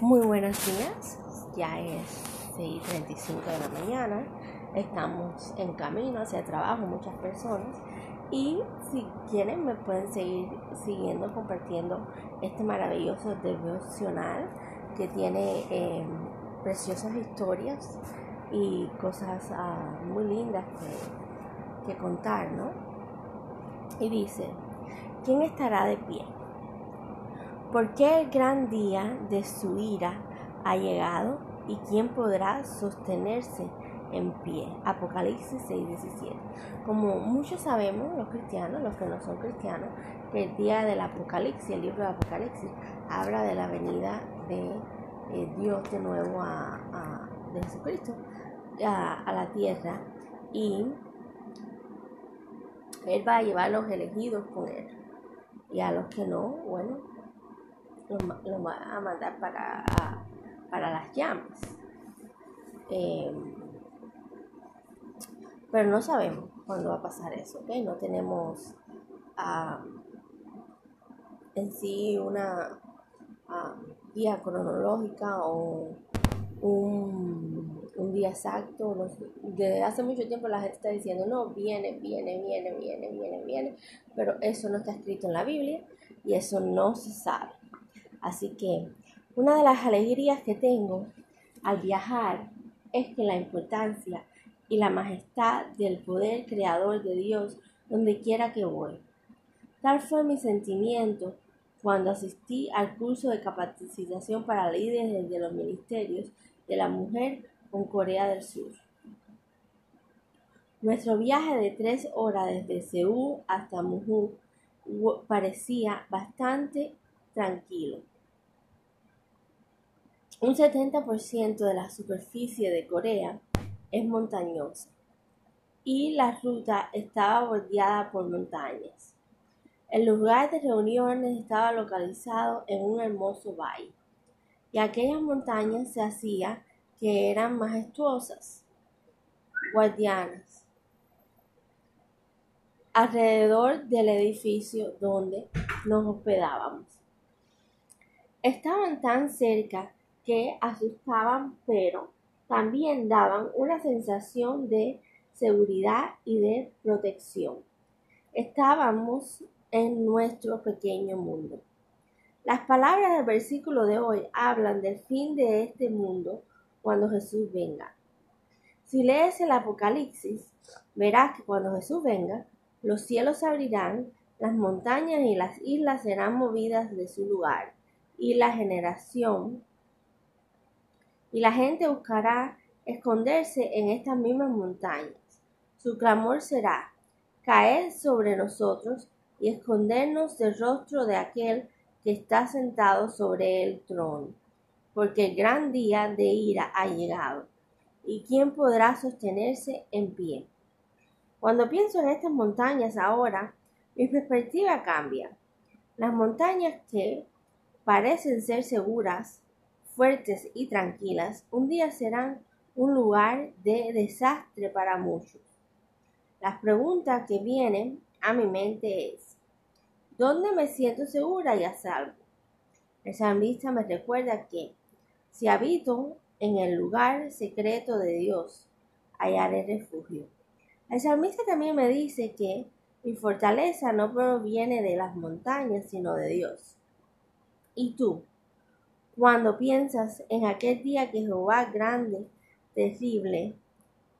Muy buenos días, ya es 6.35 de la mañana, estamos en camino hacia el trabajo muchas personas y si quieren me pueden seguir siguiendo compartiendo este maravilloso devocional que tiene em, preciosas historias y cosas ah, muy lindas que, que contar, ¿no? Y dice, ¿quién estará de pie? Porque el gran día de su ira ha llegado y quién podrá sostenerse en pie. Apocalipsis 6:17. Como muchos sabemos, los cristianos, los que no son cristianos, que el día del Apocalipsis, el libro de Apocalipsis, habla de la venida de eh, Dios de nuevo a, de Jesucristo a, a la tierra y Él va a llevar a los elegidos con Él. Y a los que no, bueno, lo, va a mandar para, para las llamas. Em, pero no sabemos cuándo va a pasar eso, ¿ok? No tenemos en sí una guía cronológica o un, un, día exacto. desde hace mucho tiempo la gente está diciendo, no, viene, viene, viene, viene, viene, viene, pero eso no está escrito en la Biblia y eso no se sabe. Así que una de las alegrías que tengo al viajar es que la importancia y la majestad del poder creador de Dios donde quiera que voy. Tal fue mi sentimiento cuando asistí al curso de capacitación para líderes de los ministerios de la mujer con Corea del Sur. Nuestro viaje de tres horas desde Seúl hasta Muju parecía bastante tranquilo. Un 70% de la superficie de Corea es montañosa y la ruta estaba bordeada por montañas. El lugar de reuniones estaba localizado en un hermoso valle y aquellas montañas se hacía que eran majestuosas, guardianas, alrededor del edificio donde nos hospedábamos. Estaban tan cerca que asustaban, pero también daban una sensación de seguridad y de protección. Estábamos en nuestro pequeño mundo. Las palabras del versículo de hoy hablan del fin de este mundo cuando Jesús venga. Si lees el Apocalipsis, verás que cuando Jesús venga, los cielos abrirán, las montañas y las islas serán movidas de su lugar, y la generación y la gente buscará esconderse en estas mismas montañas. Su clamor será, caer sobre nosotros y escondernos del rostro de aquel que está sentado sobre el trono, porque el gran día de ira ha llegado. ¿Y quién podrá sostenerse en pie? Cuando pienso en estas montañas ahora, mi perspectiva cambia. Las montañas que parecen ser seguras fuertes y tranquilas, un día serán un lugar de desastre para muchos. Las preguntas que vienen a mi mente es, ¿dónde me siento segura y a salvo? El salmista me recuerda que si habito en el lugar secreto de Dios, hallaré refugio. El salmista también me dice que mi fortaleza no proviene de las montañas, sino de Dios. ¿Y tú? Cuando piensas en aquel día que Jehová grande, terrible,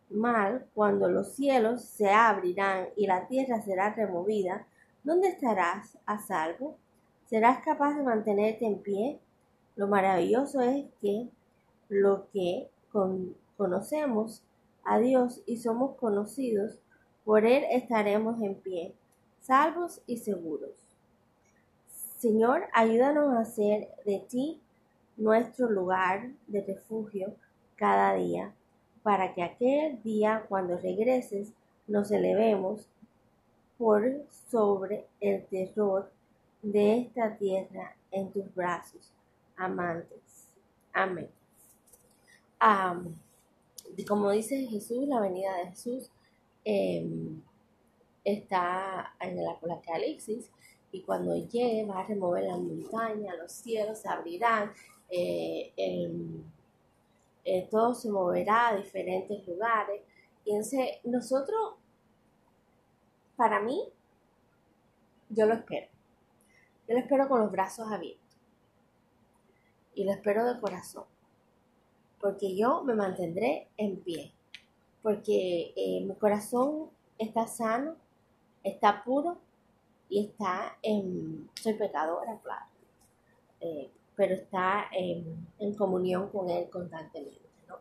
mal, cuando los cielos se abrirán y la tierra será removida, ¿dónde estarás a salvo? ¿Serás capaz de mantenerte en pie? Lo maravilloso es que lo que conocemos a Dios y somos conocidos, por Él estaremos en pie, salvos y seguros. Señor, ayúdanos a hacer de ti nuestro lugar de refugio cada día, para que aquel día cuando regreses nos elevemos por sobre el terror de esta tierra en tus brazos, amantes. Amén. como dice Jesús, la venida de Jesús em, está en el Apocalipsis y cuando llegue va a remover la montaña, los cielos se abrirán eh, todo se moverá a diferentes lugares. Y nosotros, para mí, yo lo espero. Yo lo espero con los brazos abiertos. Y lo espero de corazón. Porque yo me mantendré en pie. Porque eh, mi corazón está sano, está puro y está en... Soy pecadora, claro. Eh, pero está en, en, comunión con Él constantemente, ¿no?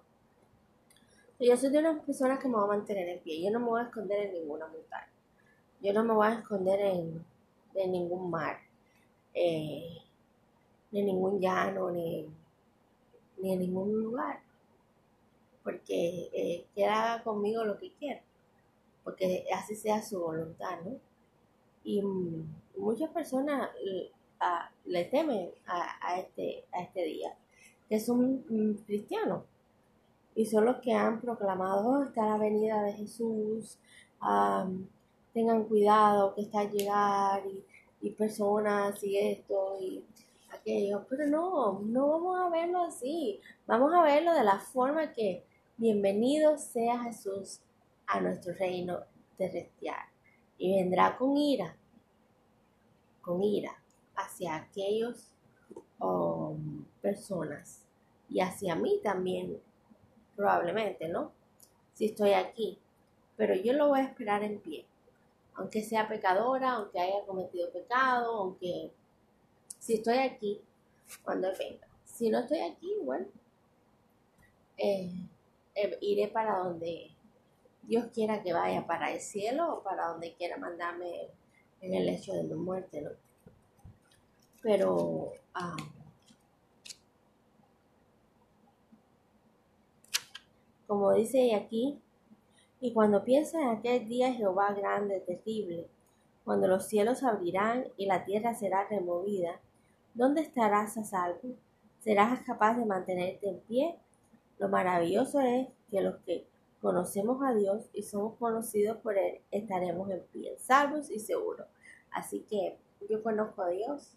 Yo soy de unas personas que me voy a mantener en pie. Yo no me voy a esconder en ninguna montaña. Yo no me voy a esconder en, en ningún mar eh, ni en ningún llano, ni, ni en ningún lugar. Porque eh, que haga conmigo lo que quiera. Porque así sea su voluntad, ¿no? Y muchas personas le temen a, este, a este día, que son cristianos. Y son los que han proclamado, oh, está la venida de Jesús, tengan cuidado que está a llegar y y personas y esto y aquello, pero no, no vamos a verlo así, vamos a verlo de la forma que bienvenido sea Jesús a nuestro reino terrestre y vendrá con ira, con ira hacia aquellos um, personas y hacia mí también, probablemente, ¿no? Si estoy aquí, pero yo lo voy a esperar en pie aunque sea pecadora, aunque haya cometido pecado, aunque si estoy aquí, cuando venga. Si no estoy aquí, bueno, eh, eh, iré para donde Dios quiera que vaya, para el cielo o para donde quiera mandarme en el hecho de mi muerte, ¿no? Pero ah, como dice aquí, y cuando piensa en aquel día Jehová grande, terrible, cuando los cielos abrirán y la tierra será removida, ¿dónde estarás a salvo? ¿Serás capaz de mantenerte en pie? Lo maravilloso es que los que conocemos a Dios y somos conocidos por Él, estaremos en pie, salvos y seguros. Así que yo conozco a Dios,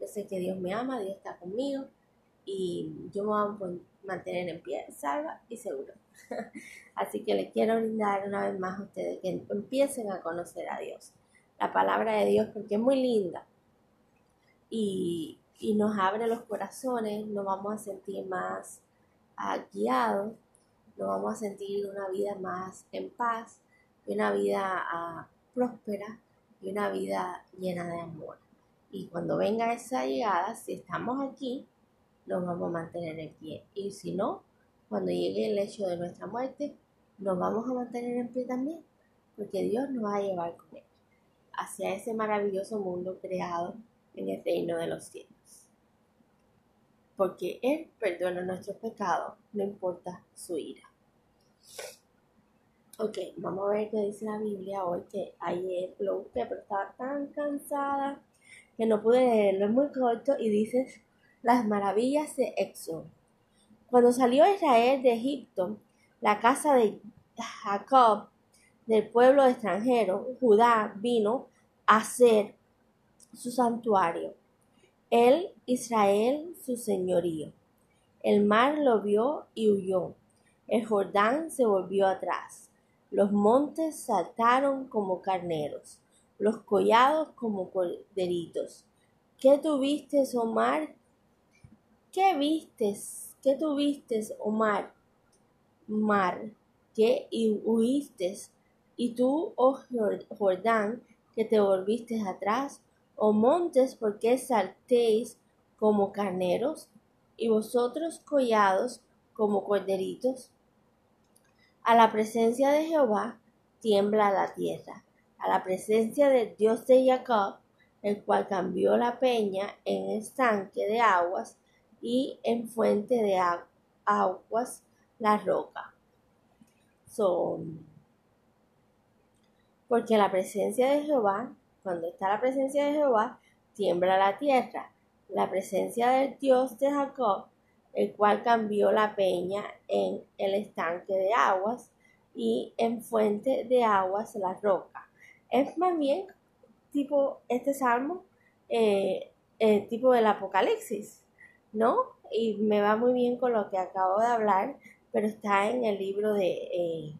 yo sé que Dios me ama, Dios está conmigo y yo me voy a mantener en pie, salva y seguro. Así que les quiero brindar una vez más a ustedes que empiecen a conocer a Dios. La palabra de Dios porque es muy linda y, nos abre los corazones, nos vamos a sentir más uh, guiados, nos vamos a sentir una vida más en paz y una vida ah, próspera y una vida llena de amor. Y cuando venga esa llegada, si estamos aquí, nos vamos a mantener en pie. Y si no, cuando llegue el hecho de nuestra muerte, nos vamos a mantener en pie también, porque Dios nos va a llevar con él hacia ese maravilloso mundo creado en el reino de los cielos. Porque Él perdona nuestros pecados, no importa su ira. Ok, vamos a ver qué dice la Biblia hoy, que ayer lo busqué, pero estaba tan cansada que no pude leerlo, es muy corto y dice las maravillas de Éxodo. Cuando salió Israel de Egipto, la casa de Jacob, del pueblo extranjero, Judá, vino a ser su santuario. Él, Israel, su señorío. El mar lo vio y huyó. El Jordán se volvió atrás. Los montes saltaron como carneros, los collados como corderitos. ¿Qué tuviste, oh mar? ¿Qué vistes? ¿Qué tuviste, oh mar? Que huiste, y tú, oh Jordán, que te volviste atrás, oh montes, porque saltéis como carneros, y vosotros collados como corderitos. A la presencia de Jehová tiembla la tierra, a la presencia del Dios de Jacob, el cual cambió la peña en estanque de aguas y en fuente de aguas la roca. Son porque la presencia de Jehová, cuando está la presencia de Jehová, tiembla la tierra. La presencia del Dios de Jacob, el cual cambió la peña en el estanque de aguas y en fuente de aguas la roca. Es más bien tipo este salmo, eh, tipo del Apocalipsis, ¿no? Y me va muy bien con lo que acabo de hablar, pero está en el libro de, eh,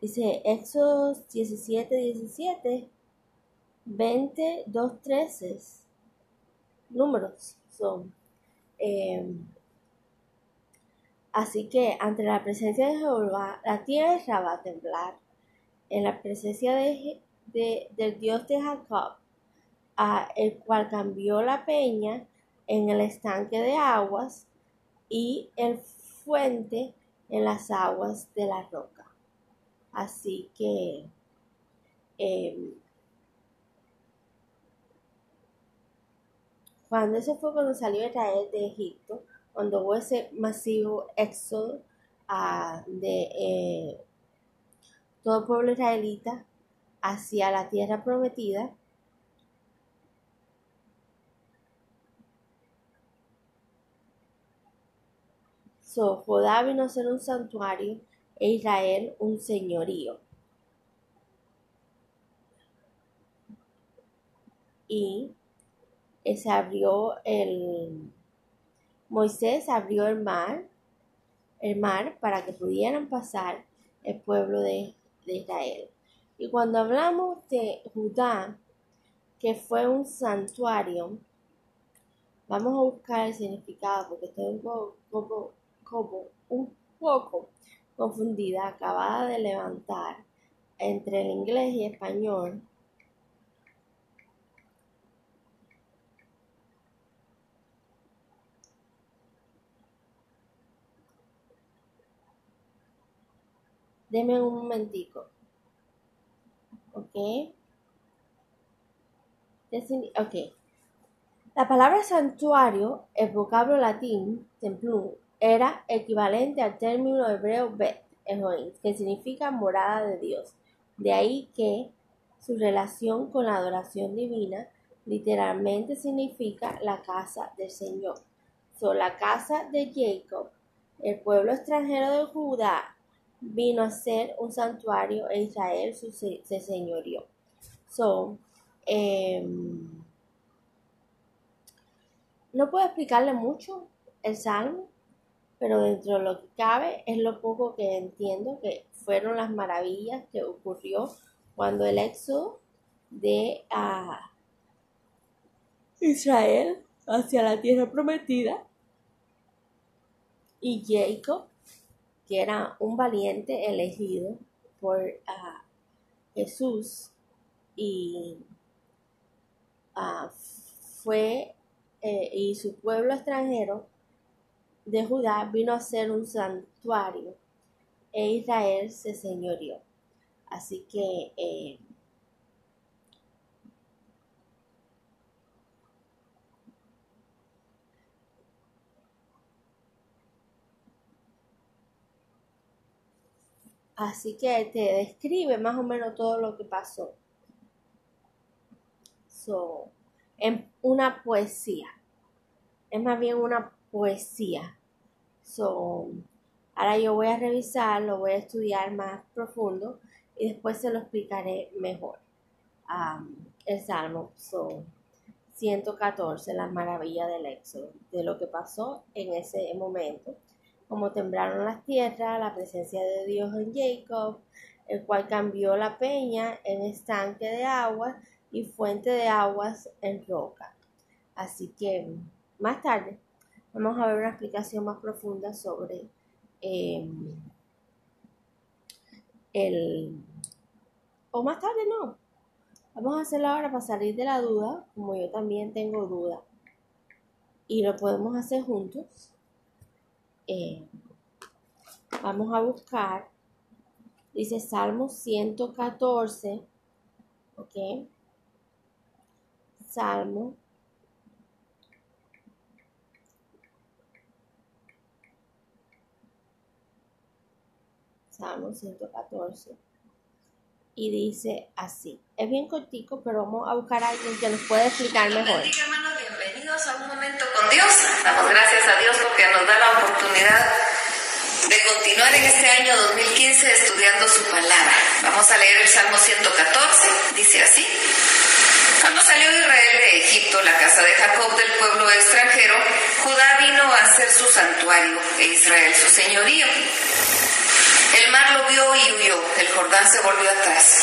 dice, Éxodo 17, 17, 20, 2, 13, números son. Em, así que ante la presencia de Jehová, la tierra va a temblar. En la presencia de, del Dios de Jacob, a el cual cambió la peña en el estanque de aguas y el fuente en las aguas de la roca. Así que em, cuando eso fue cuando salió Israel de Egipto, cuando hubo ese masivo éxodo ah, de eh, todo pueblo israelita hacia la tierra prometida, So, Judá vino a ser un santuario e Israel un señorío. Y se abrió el Moisés abrió el mar, el mar para que pudieran pasar el pueblo de, de Israel. Y cuando hablamos de Judá, que fue un santuario, vamos a buscar el significado porque estoy un poco, como un poco confundida, acabada de levantar entre el inglés y español Deme un momentico. ¿Ok? Ok. La palabra santuario, el vocablo latín, templum, era equivalente al término hebreo Bet, que significa morada de Dios. De ahí que su relación con la adoración divina literalmente significa la casa del Señor. So, la casa de Jacob, el pueblo extranjero de Judá, vino a ser un santuario e Israel se señorió. So, em, no puedo explicarle mucho el salmo, pero dentro de lo que cabe es lo poco que entiendo que fueron las maravillas que ocurrió cuando el éxodo de ah, Israel hacia la tierra prometida y Jacob que era un valiente elegido por ah, Jesús y ah, fue eh, y su pueblo extranjero de Judá vino a ser un santuario e Israel se señorió. Así que eh, Así que te describe más o menos todo lo que pasó. So, en una poesía. Es más bien una poesía. So, ahora yo voy a revisar, lo voy a estudiar más profundo y después se lo explicaré mejor. Um, el Salmo so, 114, la maravilla del éxodo, de lo que pasó en ese momento como temblaron las tierras, la presencia de Dios en Jacob, el cual cambió la peña en estanque de aguas y fuente de aguas en roca. Así que más tarde vamos a ver una explicación más profunda sobre em, el... O más tarde no. Vamos a hacerlo ahora para salir de la duda, como yo también tengo duda. Y lo podemos hacer juntos. Eh, vamos a buscar, dice Salmo 114, ok, Salmo Salmo 114 y dice así. Es bien cortico, pero vamos a buscar a alguien que nos pueda explicar mejor. Dios. Damos gracias a Dios porque nos da la oportunidad de continuar en este año 2015 estudiando su palabra. Vamos a leer el Salmo 114, dice así. Cuando salió Israel de Egipto, la casa de Jacob del pueblo extranjero, Judá vino a ser su santuario e Israel su señorío. El mar lo vio y huyó, el Jordán se volvió atrás.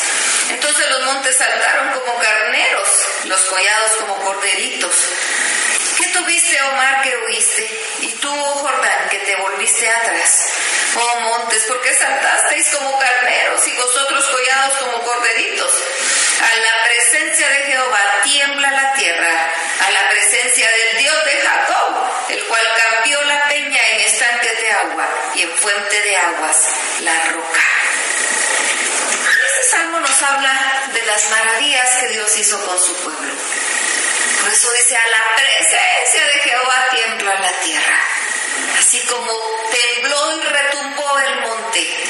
Entonces los montes saltaron como carneros, los collados como corderitos. ¿Qué tuviste, oh mar, que huiste? Y tú, Jordán, que te volviste atrás. Oh montes, ¿por qué saltasteis como carneros y vosotros collados como corderitos? A la presencia de Jehová tiembla la tierra, a la presencia del Dios de Jacob, el cual cambió la peña en estanque de agua y en fuente de aguas la roca. Este salmo nos habla de las maravillas que Dios hizo con su pueblo. Por eso dice, a la presencia de Jehová tiembla la tierra. Así como tembló y retumbó el monte,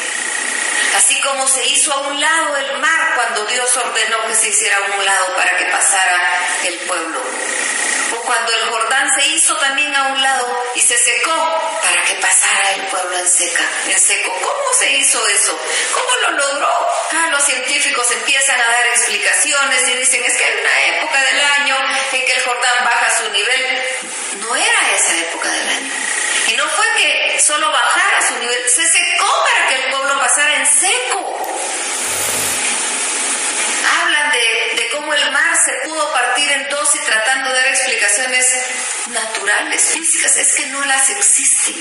así como se hizo a un lado el mar cuando Dios ordenó que se hiciera a un lado para que pasara el pueblo. O cuando el Jordán se hizo también a un lado y se secó para que pasara el pueblo en, seca, en seco. ¿Cómo se hizo eso? ¿Cómo lo logró? Ah, los científicos empiezan a dar explicaciones y dicen, es que hay una época del año en que el Jordán baja su nivel. No era esa época del año. Y no fue que solo bajara su nivel, se secó para que el pueblo pasara en seco. Hablan de, de, cómo el mar se pudo partir en dos y tratando de dar explicaciones naturales, físicas, es que no las existen.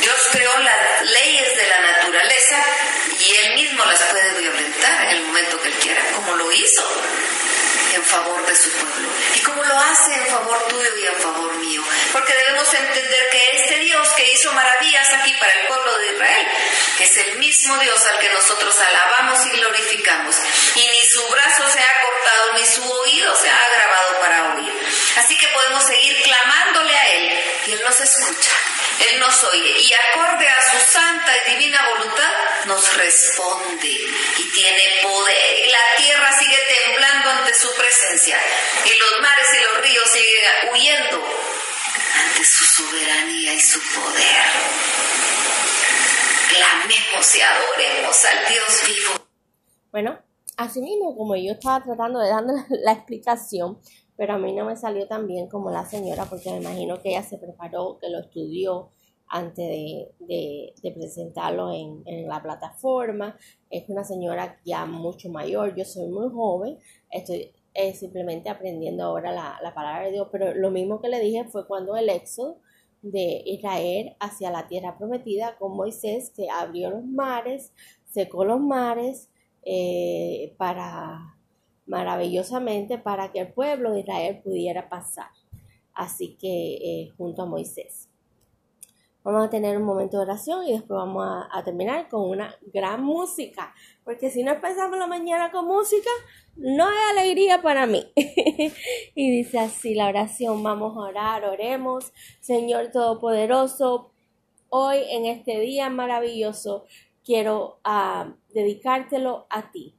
Dios creó las leyes de la naturaleza y Él mismo las puede violentar en el momento que Él quiera, como lo hizo en favor de su pueblo y como lo hace en favor tuyo y en favor mío. Porque debemos entender que este Dios que hizo maravillas aquí para el pueblo de Israel es el mismo Dios al que nosotros alabamos y glorificamos. Y ni su brazo se ha cortado, ni su oído se ha agravado para oír. Así que podemos seguir clamándole a Él y Él nos escucha. Él nos oye y acorde a su santa y divina voluntad nos responde y tiene poder la tierra sigue temblando ante su presencia y los mares y los ríos siguen huyendo ante su soberanía y su poder. Clamemos y adoremos al Dios vivo. Bueno, así mismo como yo estaba tratando de darle la explicación, pero a mí no me salió tan bien como la señora porque me imagino que ella se preparó, que lo estudió antes de, presentarlo en, la plataforma. Es una señora ya mucho mayor, yo soy muy joven, estoy simplemente aprendiendo ahora la, la, palabra de Dios, pero lo mismo que le dije fue cuando el éxodo de Israel hacia la tierra prometida con Moisés, que abrió los mares, secó los mares eh, para maravillosamente para que el pueblo de Israel pudiera pasar. Así que eh, junto a Moisés. Vamos a tener un momento de oración y después vamos a, terminar con una gran música. Porque si no empezamos la mañana con música, no hay alegría para mí. y dice así la oración, vamos a orar, oremos. Señor Todopoderoso, hoy en este día maravilloso quiero uh, dedicártelo a ti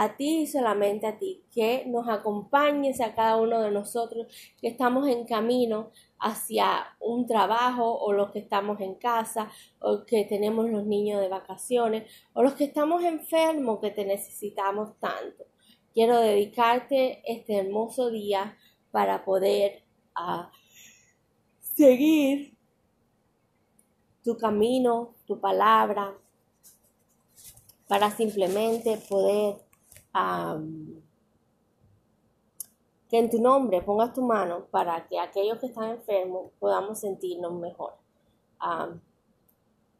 a ti y solamente a ti, que nos acompañes a cada uno de nosotros que estamos en camino hacia un trabajo o los que estamos en casa o que tenemos los niños de vacaciones o los que estamos enfermos que te necesitamos tanto. Quiero dedicarte este hermoso día para poder ah, seguir tu camino, tu palabra, para simplemente poder que en tu nombre pongas tu mano para que aquellos que están enfermos podamos sentirnos mejor.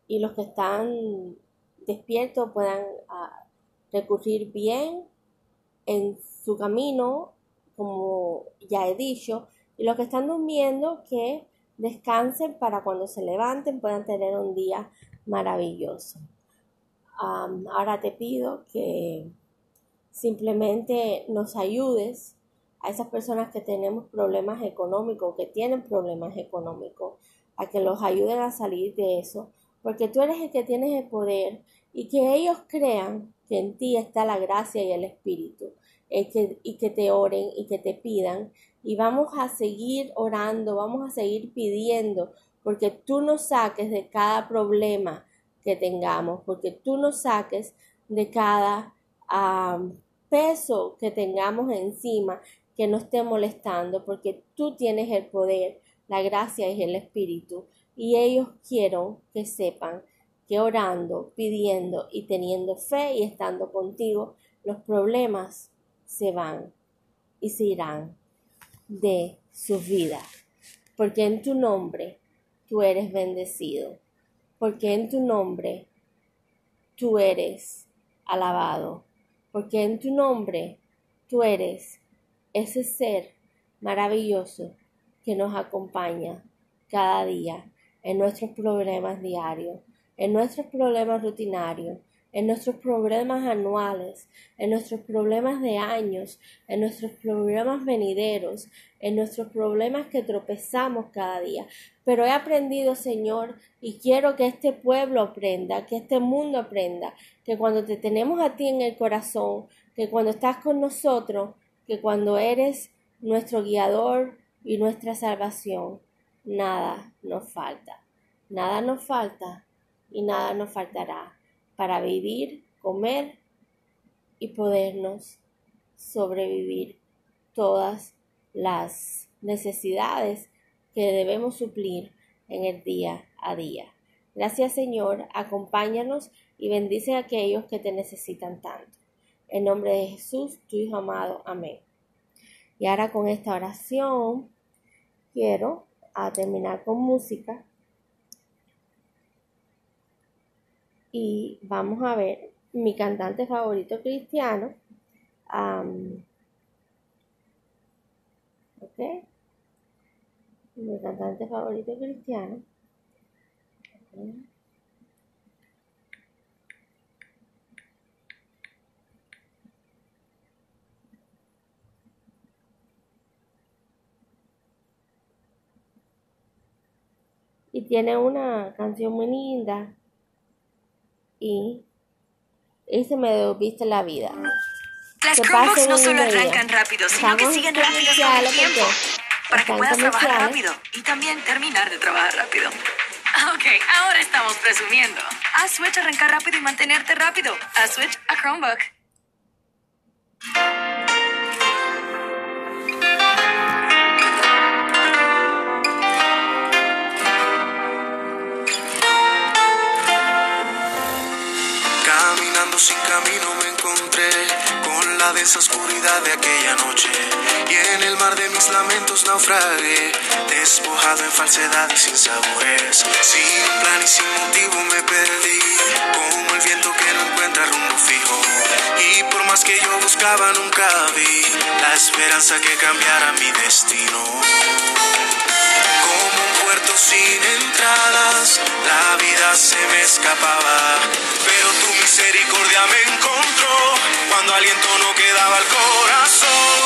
y los que están despiertos puedan ah, recurrir bien en su camino, como ya he dicho, y los que están durmiendo que descansen para cuando se levanten puedan tener un día maravilloso. ahora te pido que simplemente nos ayudes a esas personas que tenemos problemas económicos, que tienen problemas económicos, a que los ayuden a salir de eso, porque tú eres el que tienes el poder y que ellos crean que en ti está la gracia y el espíritu, y que te oren y que te pidan, y vamos a seguir orando, vamos a seguir pidiendo, porque tú nos saques de cada problema que tengamos, porque tú nos saques de cada peso que tengamos encima que no esté molestando, porque tú tienes el poder, la gracia y el espíritu. Y ellos quiero que sepan que orando, pidiendo y teniendo fe y estando contigo, los problemas se van y se irán de su vida. Porque en tu nombre tú eres bendecido. Porque en tu nombre tú eres alabado. Porque en tu nombre tú eres ese ser maravilloso que nos acompaña cada día en nuestros problemas diarios, en nuestros problemas rutinarios, en nuestros problemas anuales, en nuestros problemas de años, en nuestros problemas venideros, en nuestros problemas que tropezamos cada día. Pero he aprendido, Señor, y quiero que este pueblo aprenda, que este mundo aprenda, que cuando te tenemos a ti en el corazón, que cuando estás con nosotros, que cuando eres nuestro guiador y nuestra salvación, nada nos falta. Nada nos falta y nada nos faltará para vivir, comer y podernos sobrevivir todas las necesidades que debemos suplir en el día a día. Gracias Señor, acompáñanos y bendice a aquellos que te necesitan tanto. En nombre de Jesús, tu Hijo amado. Amén. Y ahora con esta oración quiero a terminar con música y vamos a ver mi cantante favorito cristiano. ok. Mi cantante favorito cristiano. Y tiene una canción muy linda y, y se me la vida. Las Chromebooks no solo arrancan rápido, sino que siguen rápido todo el tiempo. Para que puedas trabajar rápido y también terminar de trabajar rápido. Ok, ahora estamos presumiendo. Haz Switch arrancar rápido y mantenerte rápido. Haz Switch a Chromebook. Camino me encontré con la densa oscuridad de aquella noche. Y en el mar de mis lamentos naufragué, despojado en falsedad y sin sabores, sin plan y sin motivo me perdí, como el viento que no encuentra rumbo fijo. Y por más que yo buscaba nunca vi la esperanza que cambiara mi destino como un puerto sin entradas, la vida se me escapaba, pero tu misericordia me encontró cuando aliento no quedaba el corazón.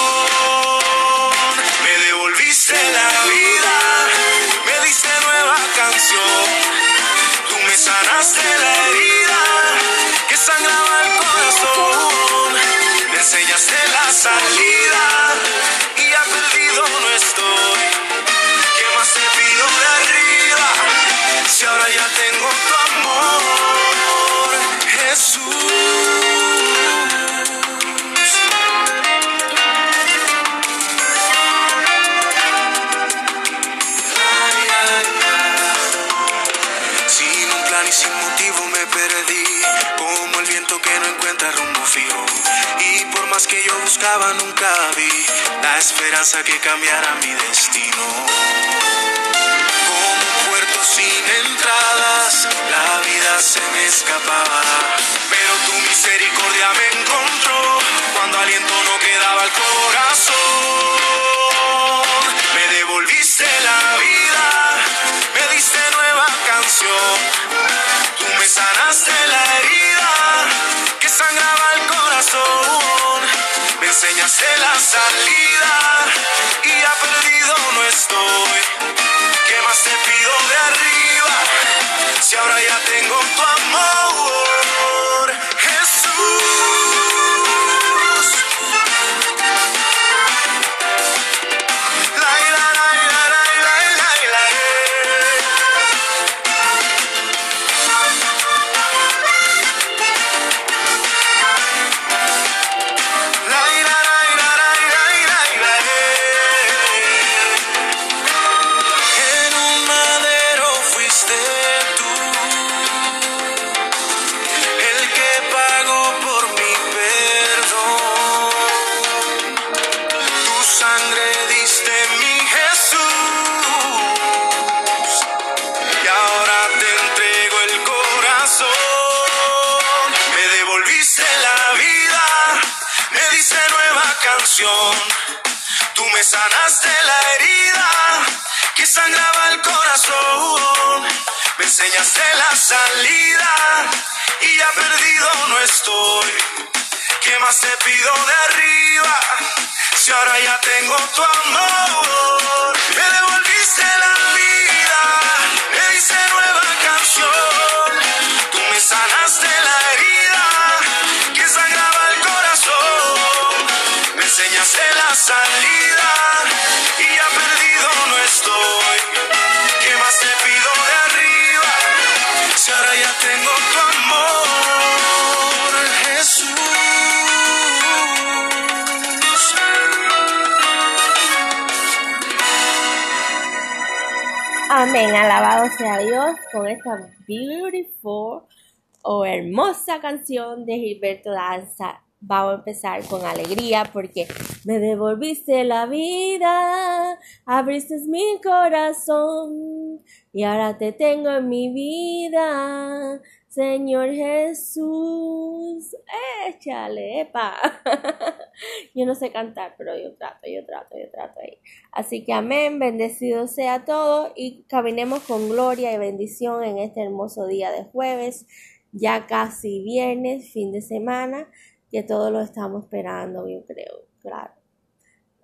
Esperanza que cambiara mi destino. Como un puerto sin entradas, la vida se me escapaba. Pero tu misericordia me encontró cuando aliento no quedaba el corazón. Me devolviste la vida, me diste nueva canción. Tú me sanaste la herida que sangraba el corazón. Enseñaste la salida y ya perdido no estoy. ¿Qué más te pido de arriba? Si ahora ya tengo tu Tú me sanaste la herida que sangraba el corazón. Me enseñaste la salida y ya perdido no estoy. ¿Qué más te pido de arriba? Si ahora ya tengo tu amor, me devolviste la vida, salida y ya perdido no estoy. ¿Qué más te pido de arriba? Si ahora ya tengo tu amor, Jesús. Amén, alabado sea Dios con esta beautiful o hermosa canción de Gilberto Danza. Vamos a empezar con alegría porque me devolviste la vida, abriste mi corazón y ahora te tengo en mi vida. Señor Jesús, échale, epa. yo no sé cantar, pero yo trato, yo trato, yo trato ahí. Así que amén, bendecido sea todo y caminemos con gloria y bendición en este hermoso día de jueves, ya casi viernes, fin de semana, que todos lo estamos esperando, yo creo, claro.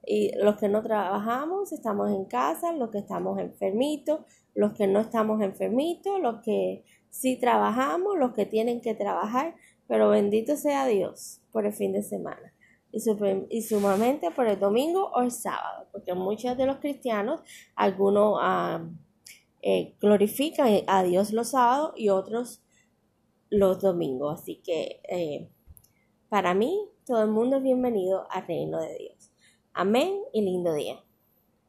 Y los que no trabajamos, estamos en casa, los que estamos enfermitos, los que no estamos enfermitos, los que sí trabajamos, los que tienen que trabajar, pero bendito sea Dios por el fin de semana y, sumamente por el domingo o el sábado, porque muchos de los cristianos, algunos eh, glorifican a Dios los sábados y otros los domingos. Así que eh, para mí, todo el mundo es bienvenido al reino de Dios. Amén y lindo día.